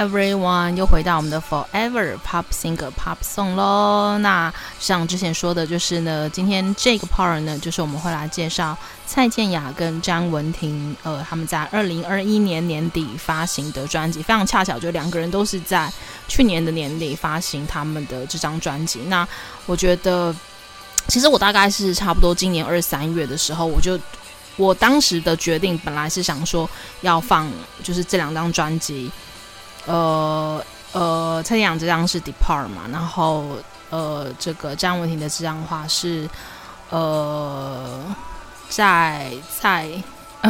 everyone，又回到我们的 Forever Pop Singer Pop Song 喽。那像之前说的，就是呢，今天这个 part 呢，就是我们会来介绍蔡健雅跟詹雯婷，呃，他们在二零二一年年底发行的专辑，非常恰巧，就两个人都是在去年的年底发行他们的这张专辑。那我觉得，其实我大概是差不多今年二三月的时候，我就。我当时的决定本来是想说要放，就是这两张专辑，呃呃，蔡健雅这张是《Depart》嘛，然后呃，这个张文婷的这张话是呃，在在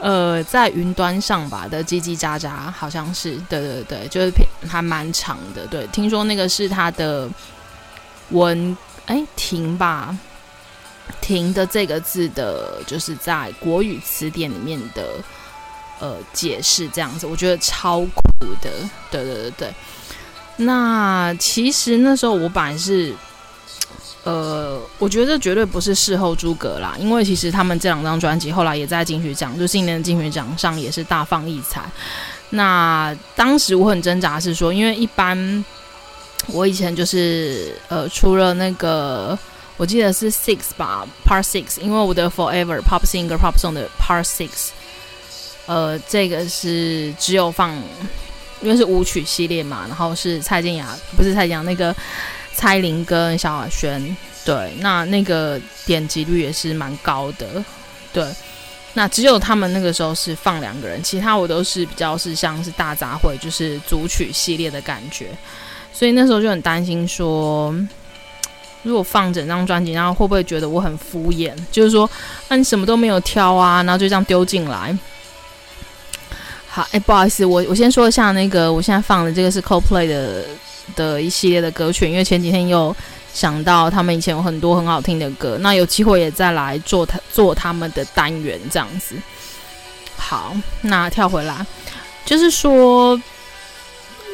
呃，在云端上吧的叽叽喳喳，好像是，对对对，就是还蛮长的，对，听说那个是他的文哎婷吧。停的这个字的，就是在国语词典里面的呃解释，这样子，我觉得超酷的。对对对对。那其实那时候我本来是，呃，我觉得这绝对不是事后诸葛啦，因为其实他们这两张专辑后来也在金曲奖，就今年的金曲奖上也是大放异彩。那当时我很挣扎，是说，因为一般我以前就是呃，除了那个。我记得是 six 吧，part six，因为我的 forever pop singer pop song 的 part six，呃，这个是只有放，因为是舞曲系列嘛，然后是蔡健雅，不是蔡健雅，那个蔡琳跟萧亚轩，对，那那个点击率也是蛮高的，对，那只有他们那个时候是放两个人，其他我都是比较是像是大杂烩，就是组曲系列的感觉，所以那时候就很担心说。如果放整张专辑，然后会不会觉得我很敷衍？就是说，那、啊、你什么都没有挑啊，然后就这样丢进来。好，哎，不好意思，我我先说一下那个，我现在放的这个是 Coldplay 的的一系列的歌曲，因为前几天又想到他们以前有很多很好听的歌，那有机会也再来做他做他们的单元这样子。好，那跳回来，就是说，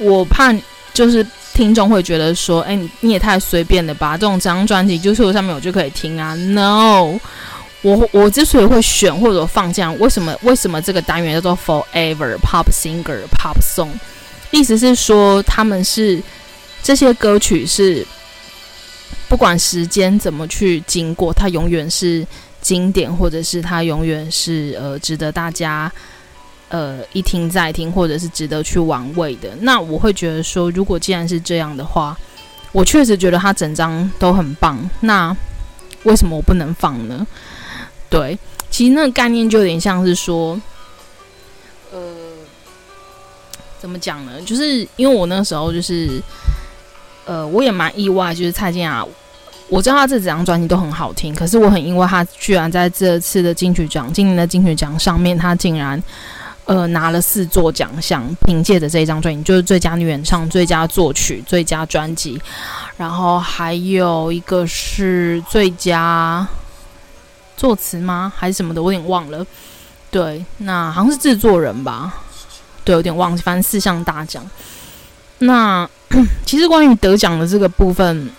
我怕就是。听众会觉得说：“哎，你你也太随便了吧？这种这张专辑就是我上面我就可以听啊？No，我我之所以会选或者放这样，为什么为什么这个单元叫做 Forever Pop Singer Pop Song？意思是说，他们是这些歌曲是不管时间怎么去经过，它永远是经典，或者是它永远是呃值得大家。”呃，一听再听，或者是值得去玩味的，那我会觉得说，如果既然是这样的话，我确实觉得它整张都很棒。那为什么我不能放呢？对，其实那个概念就有点像是说，呃，怎么讲呢？就是因为我那时候就是，呃，我也蛮意外，就是蔡健雅，我知道他这几张专辑都很好听，可是我很意外，他居然在这次的金曲奖，今年的金曲奖上面，他竟然。呃，拿了四座奖项，凭借着这一张专辑，就是最佳女演唱、最佳作曲、最佳专辑，然后还有一个是最佳作词吗？还是什么的？我有点忘了。对，那好像是制作人吧？对，有点忘记。反正四项大奖。那 其实关于得奖的这个部分，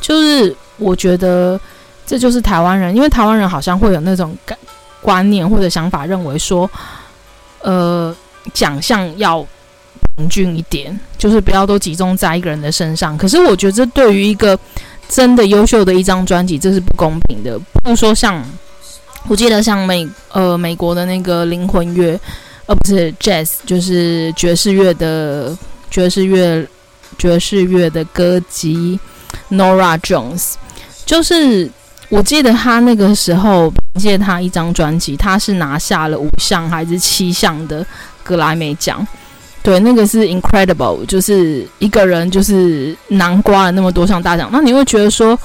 就是我觉得这就是台湾人，因为台湾人好像会有那种感观念或者想法，认为说。呃，奖项要平均一点，就是不要都集中在一个人的身上。可是我觉得，这对于一个真的优秀的一张专辑，这是不公平的。不说像，我记得像美呃美国的那个灵魂乐，呃不是 Jazz，就是爵士乐的爵士乐爵士乐的歌姬 Nora Jones，就是。我记得他那个时候凭借他一张专辑，他是拿下了五项还是七项的格莱美奖？对，那个是 incredible，就是一个人就是囊括了那么多项大奖。那你会觉得说，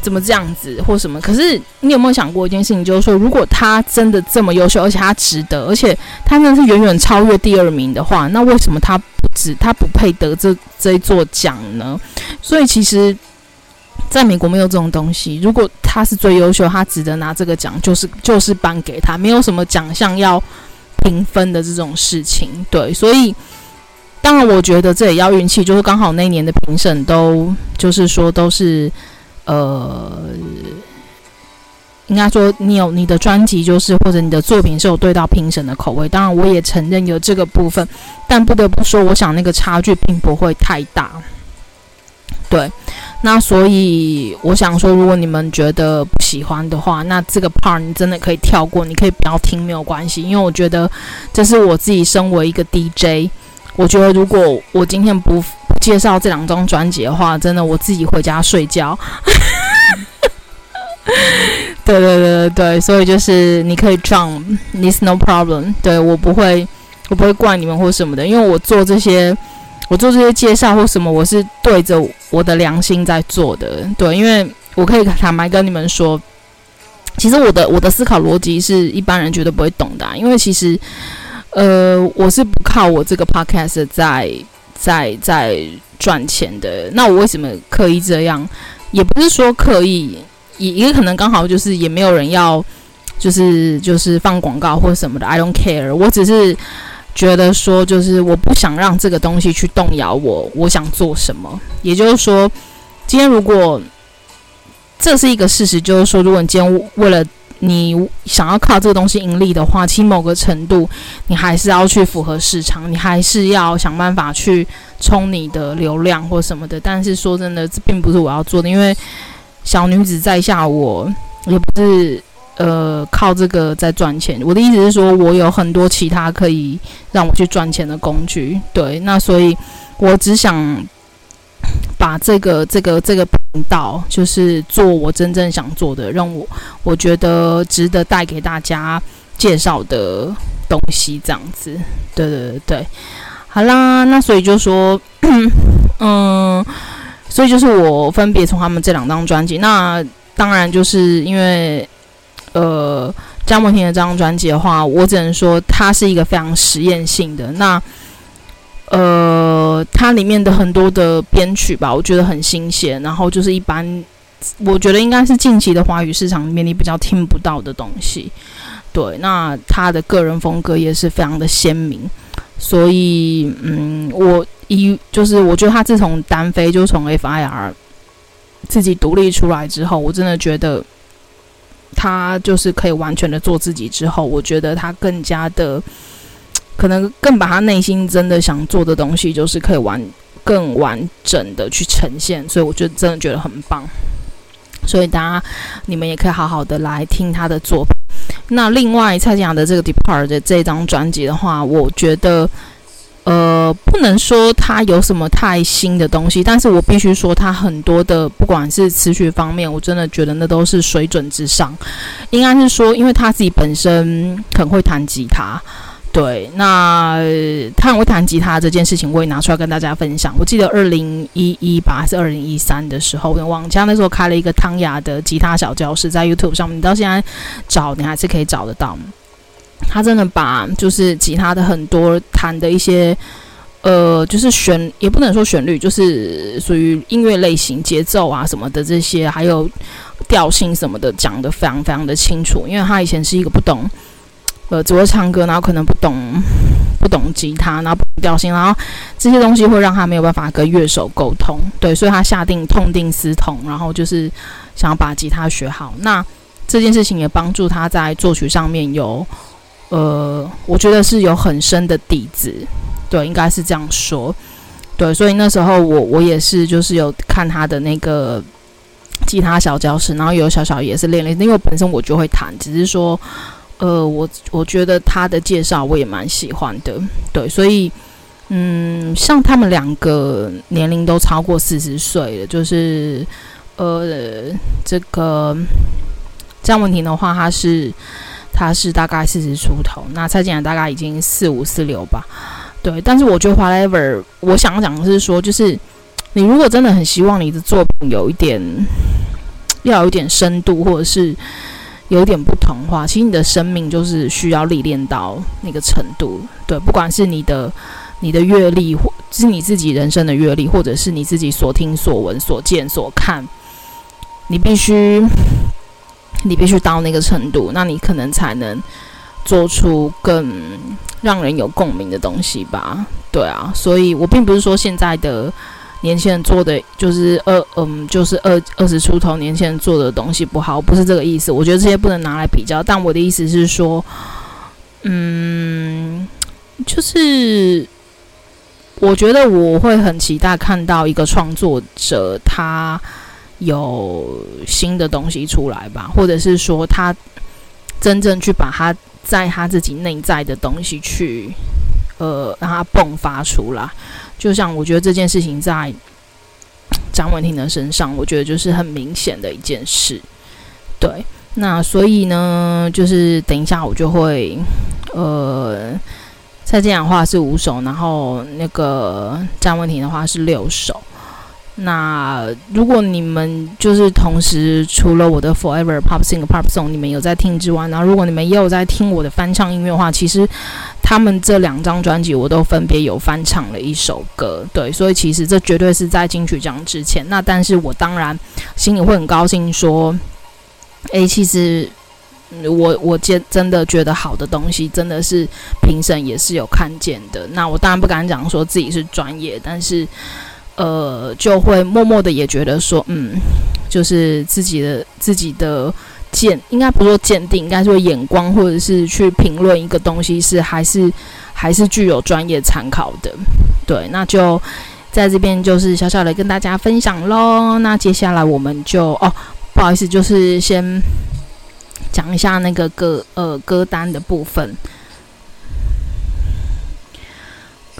怎么这样子或什么？可是你有没有想过一件事情，就是说，如果他真的这么优秀，而且他值得，而且他真的是远远超越第二名的话，那为什么他不值，他不配得这这一座奖呢？所以其实，在美国没有这种东西。如果他是最优秀，他值得拿这个奖，就是就是颁给他，没有什么奖项要评分的这种事情。对，所以。当然，我觉得这也要运气，就是刚好那年的评审都，就是说都是，呃，应该说你有你的专辑，就是或者你的作品是有对到评审的口味。当然，我也承认有这个部分，但不得不说，我想那个差距并不会太大。对，那所以我想说，如果你们觉得不喜欢的话，那这个 part 你真的可以跳过，你可以不要听，没有关系，因为我觉得这是我自己身为一个 DJ。我觉得，如果我今天不介绍这两张专辑的话，真的我自己回家睡觉。对对对对对，所以就是你可以撞，It's no problem。对我不会，我不会怪你们或什么的，因为我做这些，我做这些介绍或什么，我是对着我的良心在做的。对，因为我可以坦白跟你们说，其实我的我的思考逻辑是一般人绝对不会懂的，因为其实。呃，我是不靠我这个 podcast 在在在赚钱的。那我为什么刻意这样？也不是说刻意，也也可能刚好就是也没有人要，就是就是放广告或什么的。I don't care，我只是觉得说，就是我不想让这个东西去动摇我，我想做什么。也就是说，今天如果这是一个事实，就是说，如果你今天为了你想要靠这个东西盈利的话，其实某个程度，你还是要去符合市场，你还是要想办法去冲你的流量或什么的。但是说真的，这并不是我要做的，因为小女子在下，我也不是呃靠这个在赚钱。我的意思是说，我有很多其他可以让我去赚钱的工具。对，那所以我只想。把这个这个这个频道，就是做我真正想做的，让我我觉得值得带给大家介绍的东西，这样子。对对对对，好啦，那所以就说，嗯，所以就是我分别从他们这两张专辑，那当然就是因为，呃，张梦婷的这张专辑的话，我只能说它是一个非常实验性的那。呃，它里面的很多的编曲吧，我觉得很新鲜。然后就是一般，我觉得应该是近期的华语市场里面你比较听不到的东西。对，那他的个人风格也是非常的鲜明。所以，嗯，我一就是我觉得他自从单飞，就从 FIR 自己独立出来之后，我真的觉得他就是可以完全的做自己。之后，我觉得他更加的。可能更把他内心真的想做的东西，就是可以完更完整的去呈现，所以我就真的觉得很棒。所以大家你们也可以好好的来听他的作品。那另外蔡健雅的这个《Depart》的这张专辑的话，我觉得呃不能说他有什么太新的东西，但是我必须说他很多的不管是词曲方面，我真的觉得那都是水准之上。应该是说，因为他自己本身很会弹吉他。对，那他很会弹吉他这件事情，我也拿出来跟大家分享。我记得二零一一吧，还是二零一三的时候，网家那时候开了一个汤雅的吉他小教室，在 YouTube 上面，你到现在找，你还是可以找得到。他真的把就是吉他的很多弹的一些，呃，就是旋，也不能说旋律，就是属于音乐类型、节奏啊什么的这些，还有调性什么的，讲得非常非常的清楚。因为他以前是一个不懂。呃，只会唱歌，然后可能不懂不懂吉他，然后不懂调性，然后这些东西会让他没有办法跟乐手沟通。对，所以他下定痛定思痛，然后就是想要把吉他学好。那这件事情也帮助他在作曲上面有，呃，我觉得是有很深的底子。对，应该是这样说。对，所以那时候我我也是就是有看他的那个吉他小教室，然后有小小也是练练，因为本身我就会弹，只是说。呃，我我觉得他的介绍我也蛮喜欢的，对，所以，嗯，像他们两个年龄都超过四十岁了，就是，呃，这个张文婷的话，他是他是大概四十出头，那蔡健雅大概已经四五四六吧，对，但是我觉得 whatever，我想讲的是说，就是你如果真的很希望你的作品有一点。要有一点深度，或者是有点不同化，其实你的生命就是需要历练到那个程度。对，不管是你的你的阅历，或是你自己人生的阅历，或者是你自己所听所闻所见所看，你必须你必须到那个程度，那你可能才能做出更让人有共鸣的东西吧。对啊，所以我并不是说现在的。年轻人做的就是二嗯，就是二二十出头年轻人做的东西不好，不是这个意思。我觉得这些不能拿来比较，但我的意思是说，嗯，就是我觉得我会很期待看到一个创作者他有新的东西出来吧，或者是说他真正去把他在他自己内在的东西去呃让他迸发出来。就像我觉得这件事情在张文婷的身上，我觉得就是很明显的一件事。对，那所以呢，就是等一下我就会，呃，蔡健雅的话是五首，然后那个张文婷的话是六首。那如果你们就是同时除了我的 Forever Pop Sing Pop Song 你们有在听之外，然后如果你们也有在听我的翻唱音乐的话，其实他们这两张专辑我都分别有翻唱了一首歌，对，所以其实这绝对是在金曲奖之前。那但是我当然心里会很高兴，说，诶，其实我我真真的觉得好的东西，真的是评审也是有看见的。那我当然不敢讲说自己是专业，但是。呃，就会默默的也觉得说，嗯，就是自己的自己的鉴，应该不说鉴定，应该说眼光，或者是去评论一个东西，是还是还是具有专业参考的。对，那就在这边就是小小的跟大家分享喽。那接下来我们就哦，不好意思，就是先讲一下那个歌呃歌单的部分。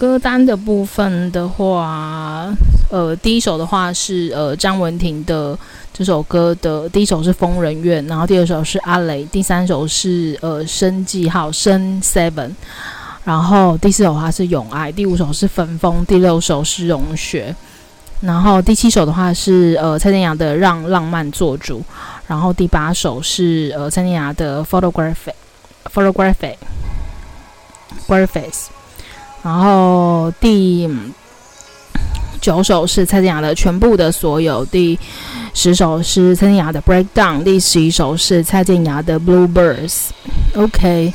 歌单的部分的话，呃，第一首的话是呃张文婷的这首歌的第一首是《疯人院》，然后第二首是阿雷，第三首是呃生记号生 Seven，然后第四首的话是永爱，第五首是焚风，第六首是融雪，然后第七首的话是呃蔡健雅的让浪漫做主，然后第八首是呃蔡健雅的 Photography Photography Graphics。然后第九首是蔡健雅的全部的所有，第十首是蔡健雅的 Breakdown，第十一首是蔡健雅的 Bluebirds。OK，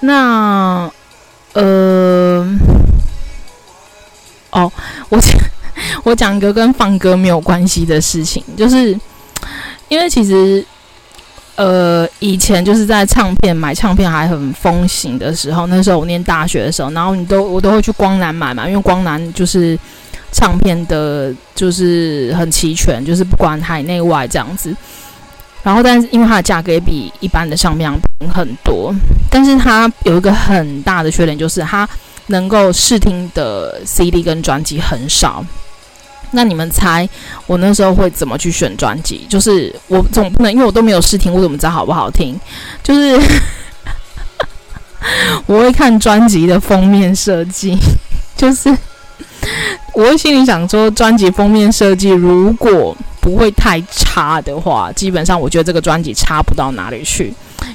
那呃，哦，我讲我讲一个跟放歌没有关系的事情，就是因为其实。呃，以前就是在唱片买唱片还很风行的时候，那时候我念大学的时候，然后你都我都会去光南买嘛，因为光南就是唱片的，就是很齐全，就是不管海内外这样子。然后，但是因为它的价格也比一般的唱片平很多，但是它有一个很大的缺点，就是它能够试听的 CD 跟专辑很少。那你们猜我那时候会怎么去选专辑？就是我总不能，因为我都没有试听，我怎么知道好不好听？就是 我会看专辑的封面设计，就是我会心里想说，专辑封面设计如果不会太差的话，基本上我觉得这个专辑差不到哪里去。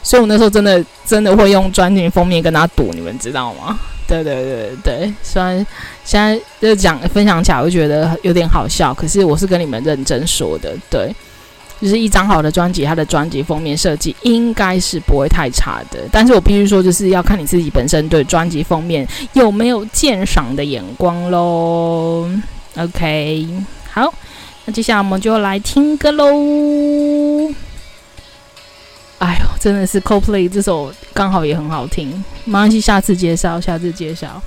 所以我那时候真的真的会用专辑封面跟他赌，你们知道吗？对对对对，虽然现在就讲分享起来，我就觉得有点好笑，可是我是跟你们认真说的。对，就是一张好的专辑，它的专辑封面设计应该是不会太差的。但是我必须说，就是要看你自己本身对专辑封面有没有鉴赏的眼光喽。OK，好，那接下来我们就来听歌喽。哎呦，真的是 Coldplay 这首刚好也很好听，没关系，下次介绍，下次介绍。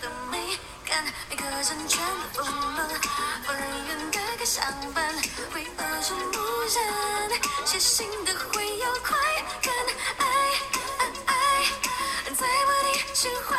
的美感，每个人全都疯了，不人愿的该上班，会恶心不染，写信的会有快感，爱爱爱，再不停循环。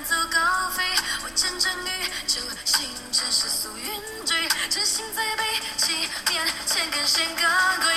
远走高飞，我见证宇宙星辰世俗云追，真心在背欺骗，千根弦高贵。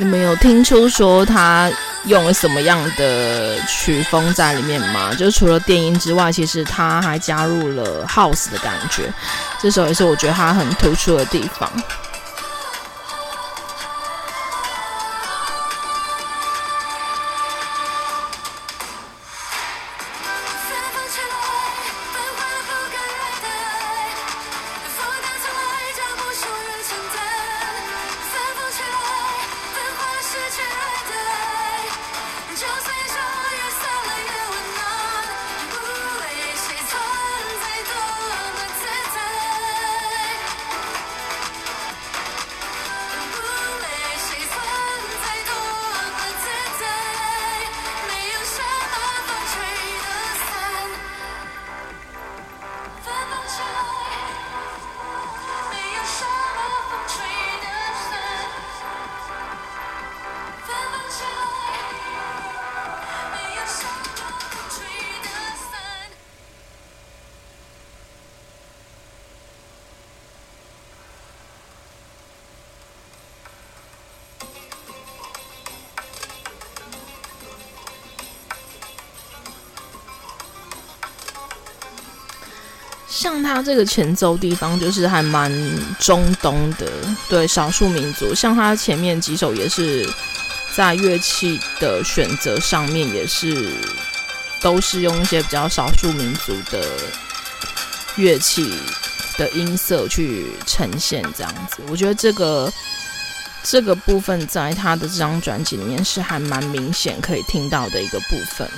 你们有听出说他用了什么样的曲风在里面吗？就除了电音之外，其实他还加入了 house 的感觉，这首也是我觉得他很突出的地方。像他这个前奏地方，就是还蛮中东的，对少数民族。像他前面几首也是在乐器的选择上面，也是都是用一些比较少数民族的乐器的音色去呈现，这样子。我觉得这个这个部分在他的这张专辑里面是还蛮明显可以听到的一个部分。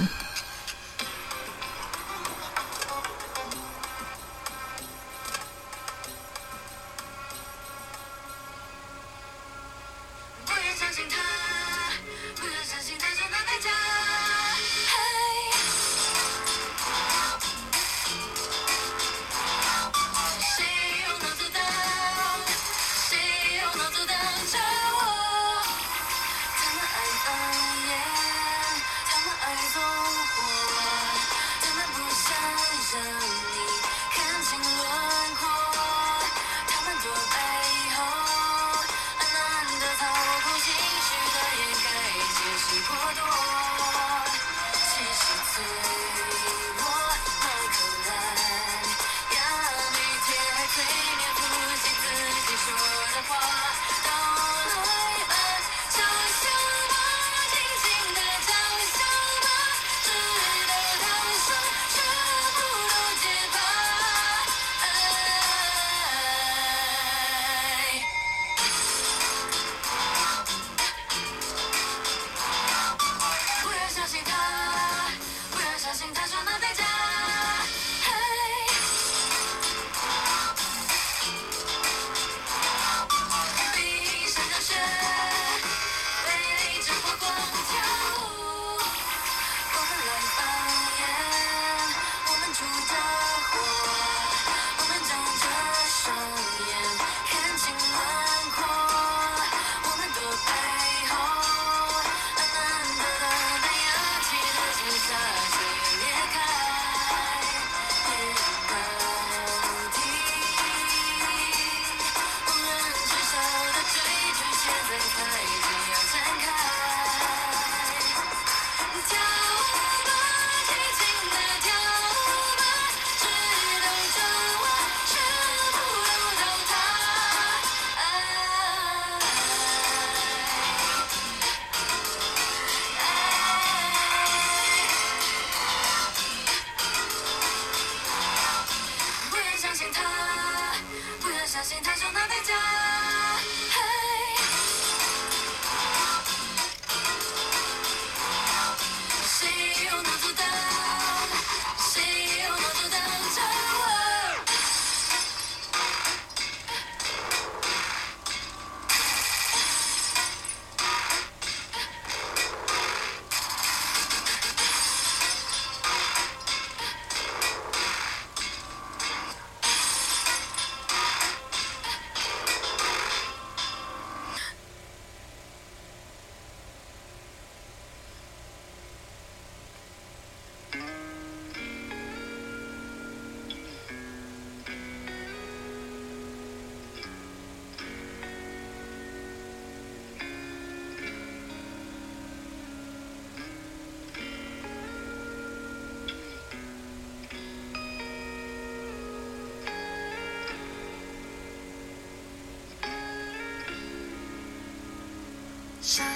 伤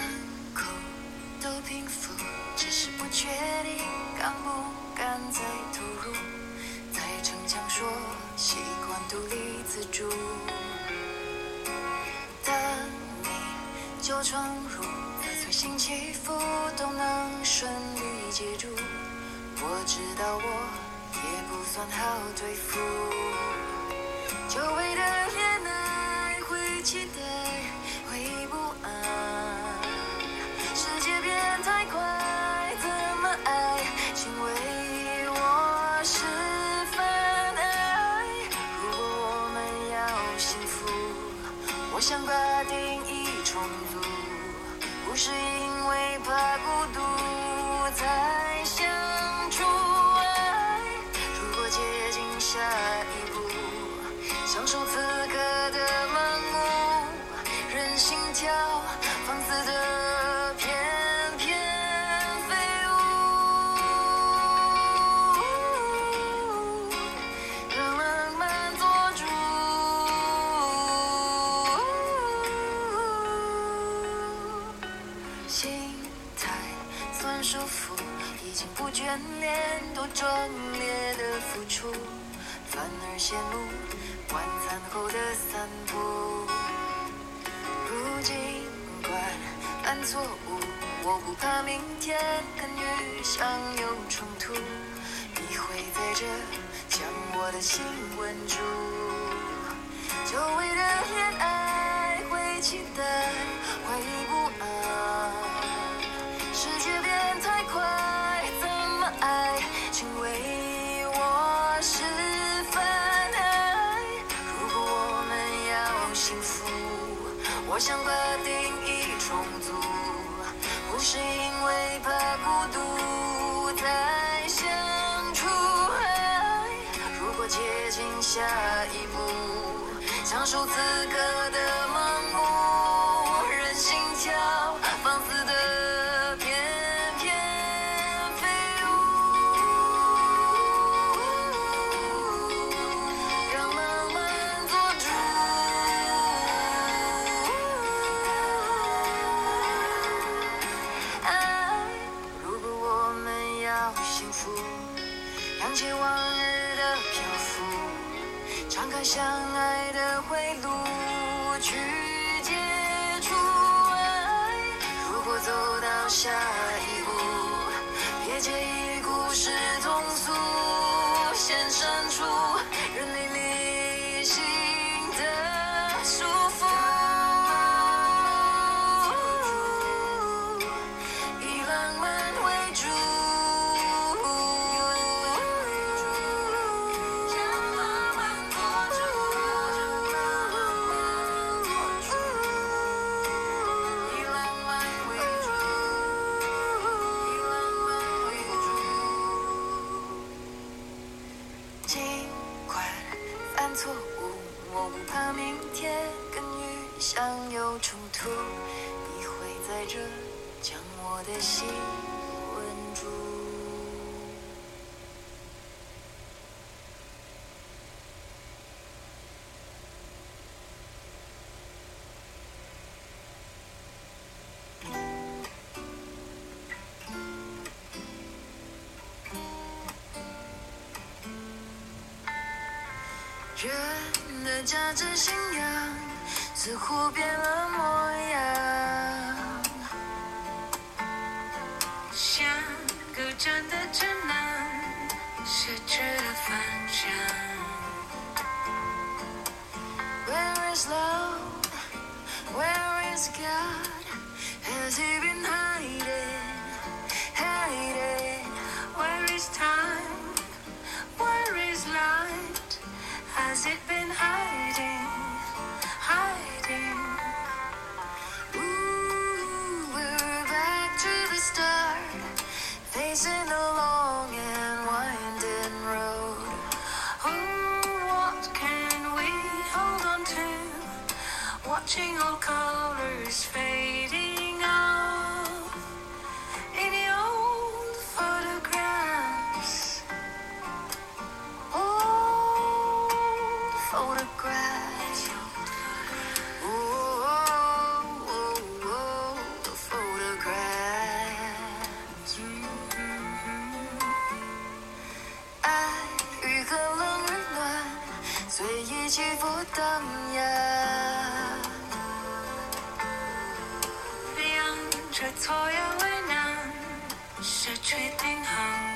口都平复，只是不确定敢不敢再投入。在逞强说习惯独立自主，等你就闯入，再随心起伏都能顺利接住。我知道我也不算好对付，久违的恋爱会期待。犯错误，我不怕明天跟雨相有冲突。你会在这将我的心稳住，久违的恋爱会期待，会不安，世界变太快。怎么爱，请为我示范爱。如果我们要幸福，我想把享受此刻当有冲突，你会在这将我的心稳住。人的价值信仰。似乎变了模 watching all colors fading out in the old photographs. Old photographs. Ooh, oh, oh, oh, the photographs. Mm-hmm. 爱与和冷人暖，随一起赴当年。确定好。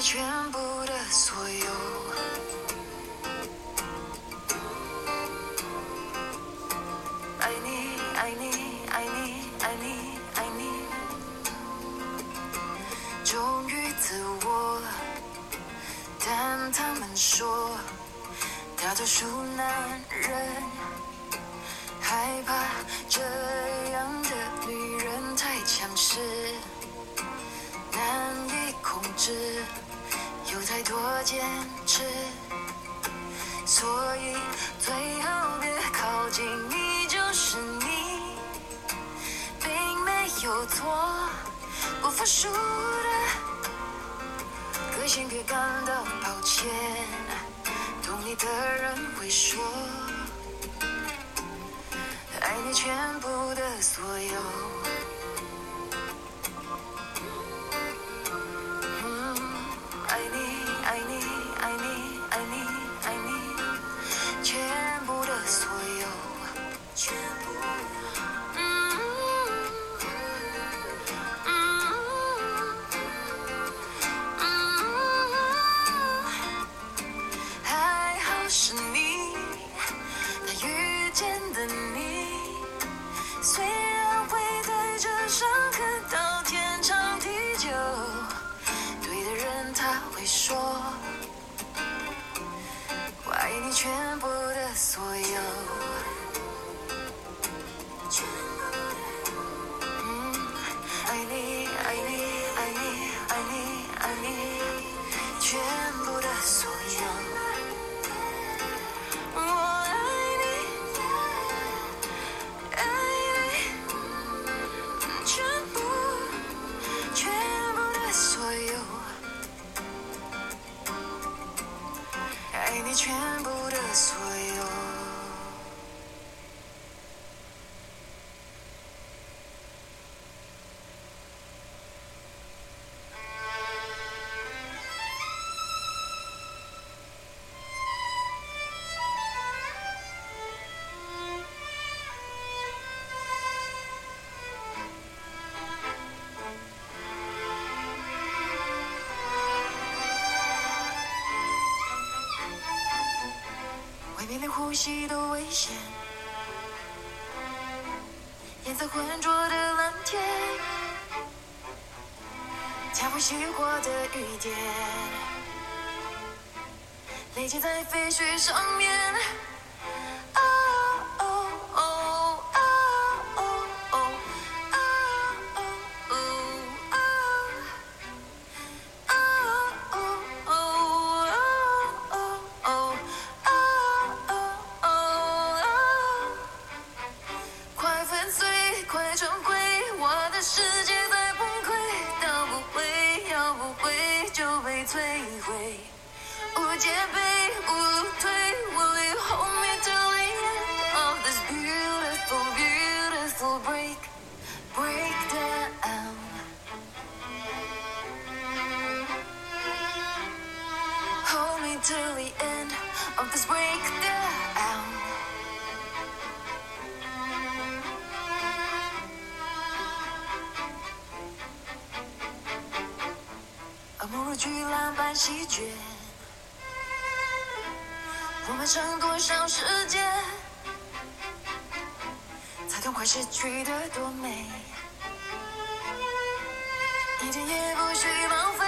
全部的所有。爱你爱你爱你爱你爱你。忠于自我但他们说大多数男人害怕这多坚持所以最后别靠近你就是你并没有错不服输的个性别感到抱歉懂你的人会说爱你全部的所有。部呼吸都危险，颜色浑浊的蓝天，恰不熄火的雨点，累积在废墟上面。巨浪般席卷，我们剩多少时间，才痛快失去的多美，一点也不许浪费。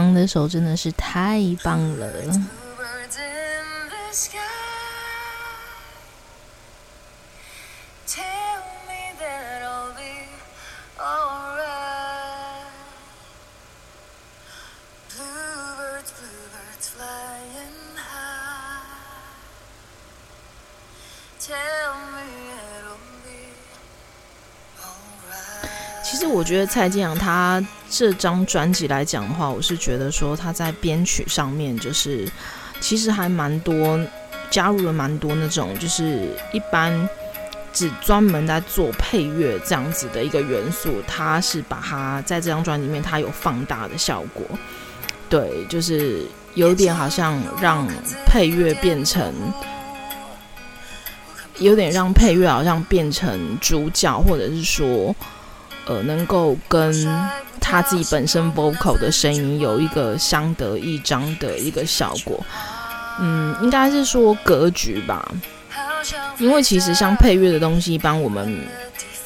刚的手真的是太棒了。觉得蔡健雅他这张专辑来讲的话，我是觉得说他在编曲上面就是其实还蛮多加入了蛮多那种就是一般只专门在做配乐这样子的一个元素，他是把它在这张专辑里面它有放大的效果，对，就是有点好像让配乐变成有点让配乐好像变成主角，或者是说。呃，能够跟他自己本身 vocal 的声音有一个相得益彰的一个效果，嗯，应该是说格局吧。因为其实像配乐的东西，一般我们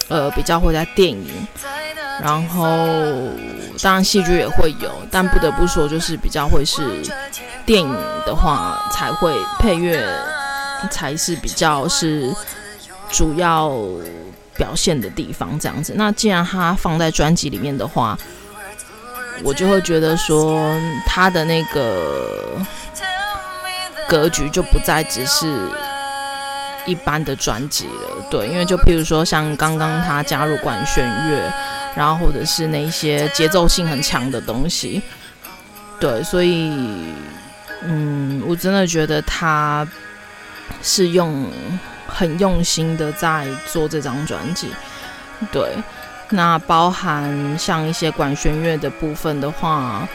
呃比较会在电影，然后当然戏剧也会有，但不得不说就是比较会是电影的话才会配乐，才是比较是主要。表现的地方这样子，那既然他放在专辑里面的话，我就会觉得说他的那个格局就不再只是一般的专辑了。对，因为就譬如说像刚刚他加入管弦乐，然后或者是那些节奏性很强的东西，对，所以嗯，我真的觉得他是用。很用心的在做这张专辑，对，那包含像一些管弦乐的部分的话，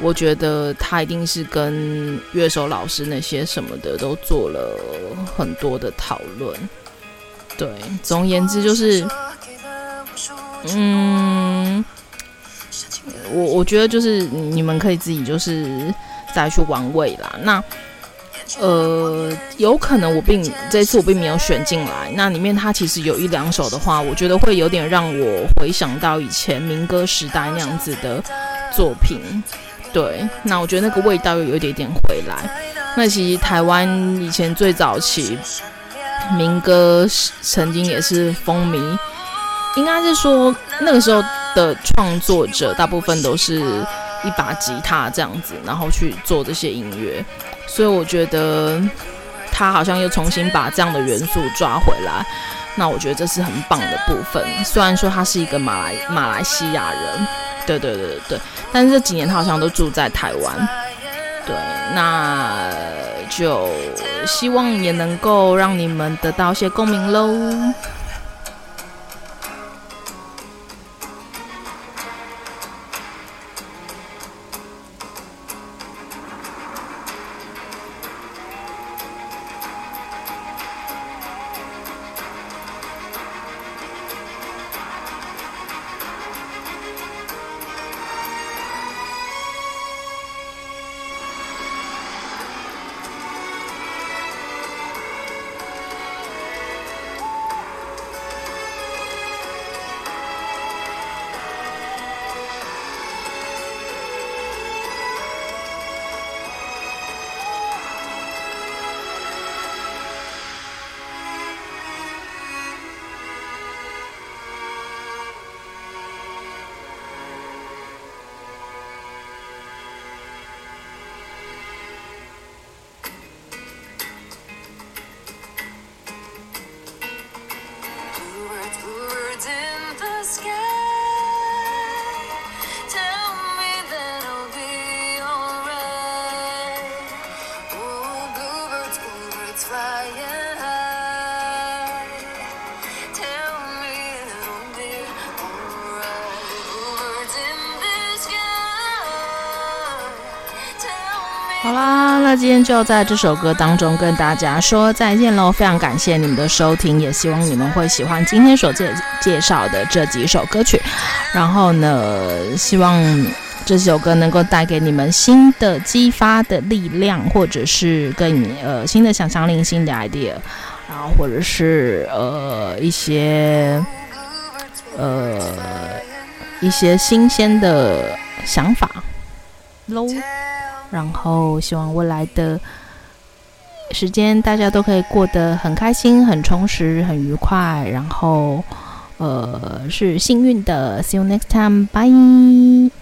我觉得他一定是跟乐手老师那些什么的都做了很多的讨论，对，总而言之就是，嗯，我我觉得就是你们可以自己就是再去玩味啦，那。呃，有可能我并这次我并没有选进来。那里面它其实有一两首的话，我觉得会有点让我回想到以前民歌时代那样子的作品。对，那我觉得那个味道又有一点点回来。那其实台湾以前最早期民歌曾经也是风靡，应该是说那个时候的创作者大部分都是一把吉他这样子，然后去做这些音乐。所以我觉得他好像又重新把这样的元素抓回来，那我觉得这是很棒的部分。虽然说他是一个马来马来西亚人，对对对对对，但是这几年他好像都住在台湾，对，那就希望也能够让你们得到一些共鸣喽。好啦，那今天就在这首歌当中跟大家说再见喽！非常感谢你们的收听，也希望你们会喜欢今天所介介绍的这几首歌曲。然后呢，希望这首歌能够带给你们新的激发的力量，或者是更呃新的想象力、新的 idea，然后或者是呃一些呃一些新鲜的想法喽。然后，希望未来的时间大家都可以过得很开心、很充实、很愉快。然后，呃，是幸运的。See you next time. Bye.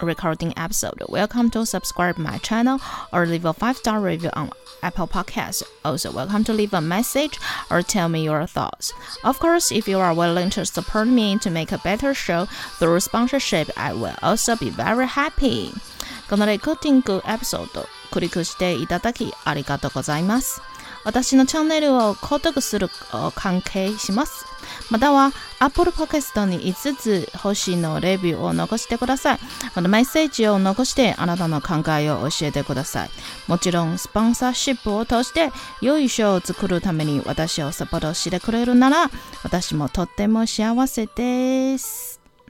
recording episode. Welcome to subscribe my channel or leave a five star review on Apple Podcasts. Also, welcome to leave a message or tell me your thoughts. Of course, if you are willing to support me to make a better show through sponsorship, I will also be very happy. このレコーディングエピソード、クリックしていただきありがとうございます。私のチャンネルを购読する関系します。 または Apple Podcast に5つ星のレビューを残してください。このメッセージを残してあなたの考えを教えてください。もちろんスポンサーシップを通して良い賞を作るために私をサポートしてくれるなら私もとっても幸せです。